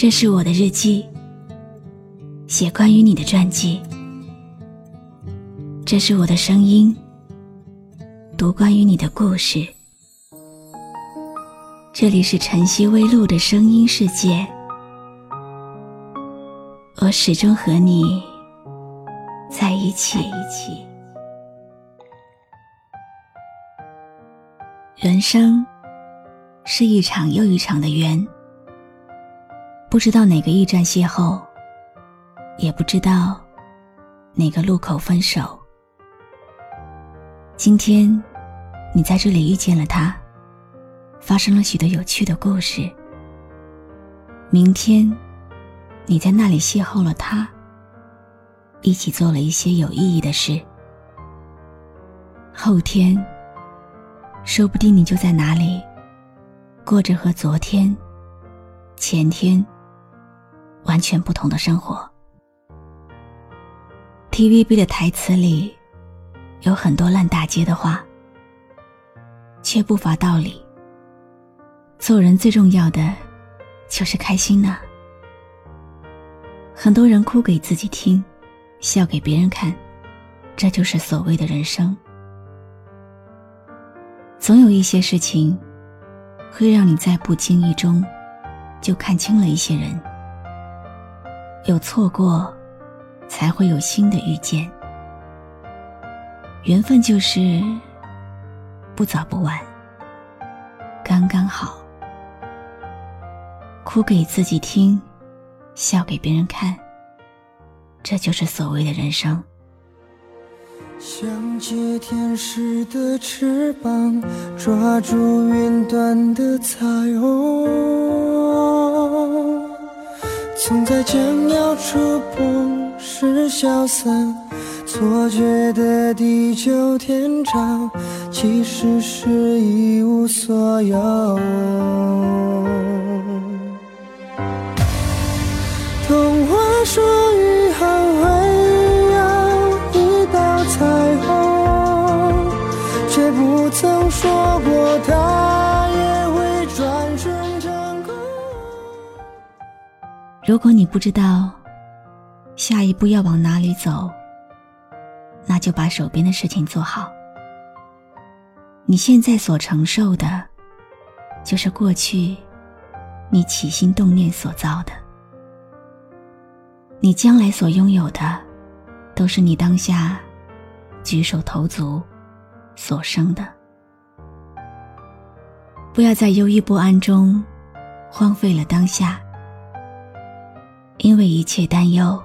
这是我的日记，写关于你的传记。这是我的声音，读关于你的故事。这里是晨曦微露的声音世界，我始终和你在一起。人生是一场又一场的缘，不知道哪个驿站邂逅，也不知道哪个路口分手。今天，你在这里遇见了他，发生了许多有趣的故事。明天，你在那里邂逅了他，一起做了一些有意义的事。后天，说不定你就在哪里，过着和昨天、前天完全不同的生活。TVB 的台词里。有很多烂大街的话，却不乏道理。做人最重要的就是开心呢。很多人哭给自己听，笑给别人看，这就是所谓的人生。总有一些事情，会让你在不经意中就看清了一些人。有错过，才会有新的遇见。缘分就是不早不晚，刚刚好。哭给自己听，笑给别人看，这就是所谓的人生。想借天使的翅膀，抓住云端的彩虹，总在将要触碰时消散。错觉的地久天长，其实是一无所有。如果你不知道下一步要往哪里走，那就把手边的事情做好。你现在所承受的，就是过去你起心动念所造的；你将来所拥有的，都是你当下举手投足所生的。不要在忧郁不安中荒废了当下，因为一切担忧，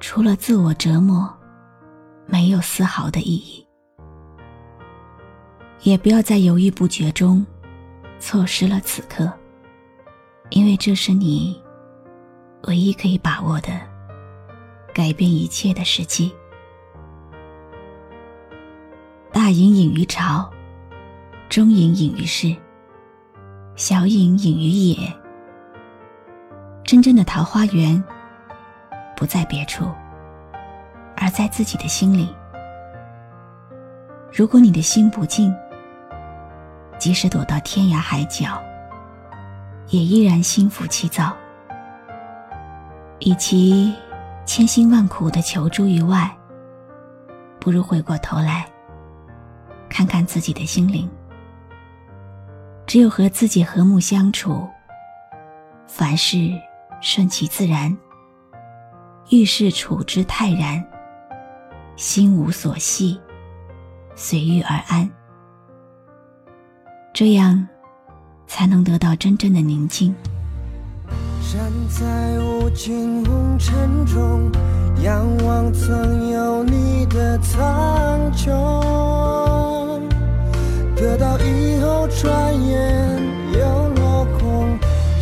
除了自我折磨。没有丝毫的意义，也不要在犹豫不决中错失了此刻，因为这是你唯一可以把握的改变一切的时机。大隐隐于朝，中隐隐于市，小隐隐于野。真正的桃花源不在别处。而在自己的心里，如果你的心不静，即使躲到天涯海角，也依然心浮气躁。与其千辛万苦的求助于外，不如回过头来，看看自己的心灵。只有和自己和睦相处，凡事顺其自然，遇事处之泰然。心无所系，随遇而安，这样才能得到真正的宁静。站在无尽红尘中，仰望曾有你的苍穹，得到以后转眼，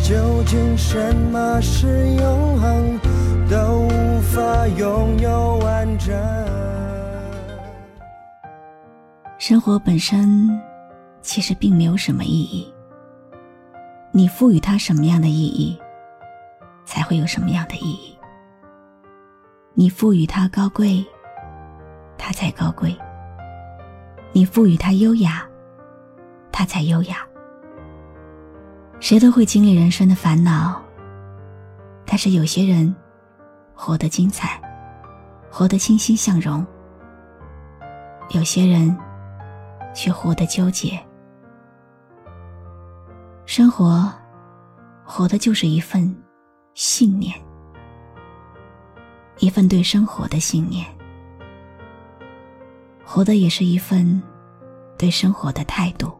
究竟什么是永恒，都无法拥有完整。生活本身其实并没有什么意义，你赋予它什么样的意义，才会有什么样的意义。你赋予它高贵，它才高贵；你赋予它优雅，它才优雅。谁都会经历人生的烦恼，但是有些人活得精彩，活得欣欣向荣；有些人却活得纠结。生活，活的就是一份信念，一份对生活的信念；活的也是一份对生活的态度。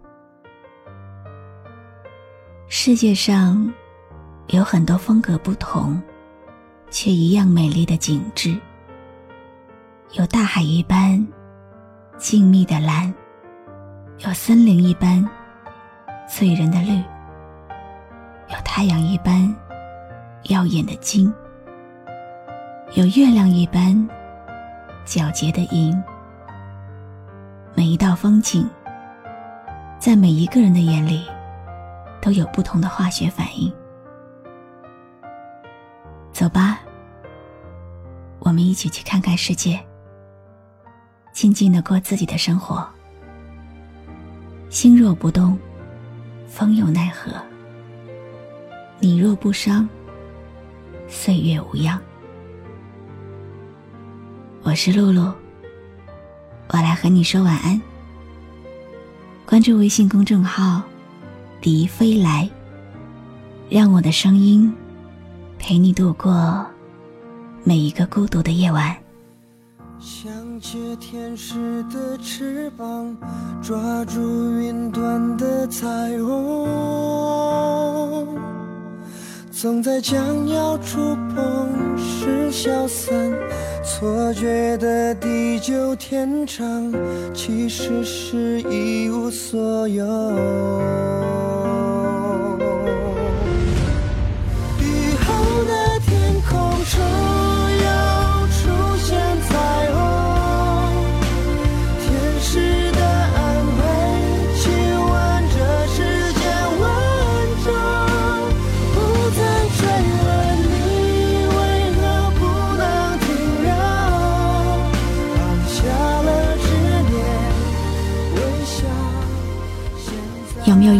世界上有很多风格不同，却一样美丽的景致，有大海一般静谧的蓝，有森林一般醉人的绿，有太阳一般耀眼的金，有月亮一般皎洁的银。每一道风景，在每一个人的眼里。都有不同的化学反应。走吧，我们一起去看看世界，静静的过自己的生活。心若不动，风又奈何？你若不伤，岁月无恙。我是露露，我来和你说晚安。关注微信公众号。笛飞来，让我的声音陪你度过每一个孤独的夜晚。想借天使的翅膀，抓住云端的彩虹，总在将要触碰时消散。错觉的地久天长，其实是一无所有。雨后的天空中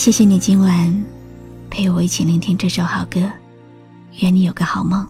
谢谢你今晚陪我一起聆听这首好歌，愿你有个好梦。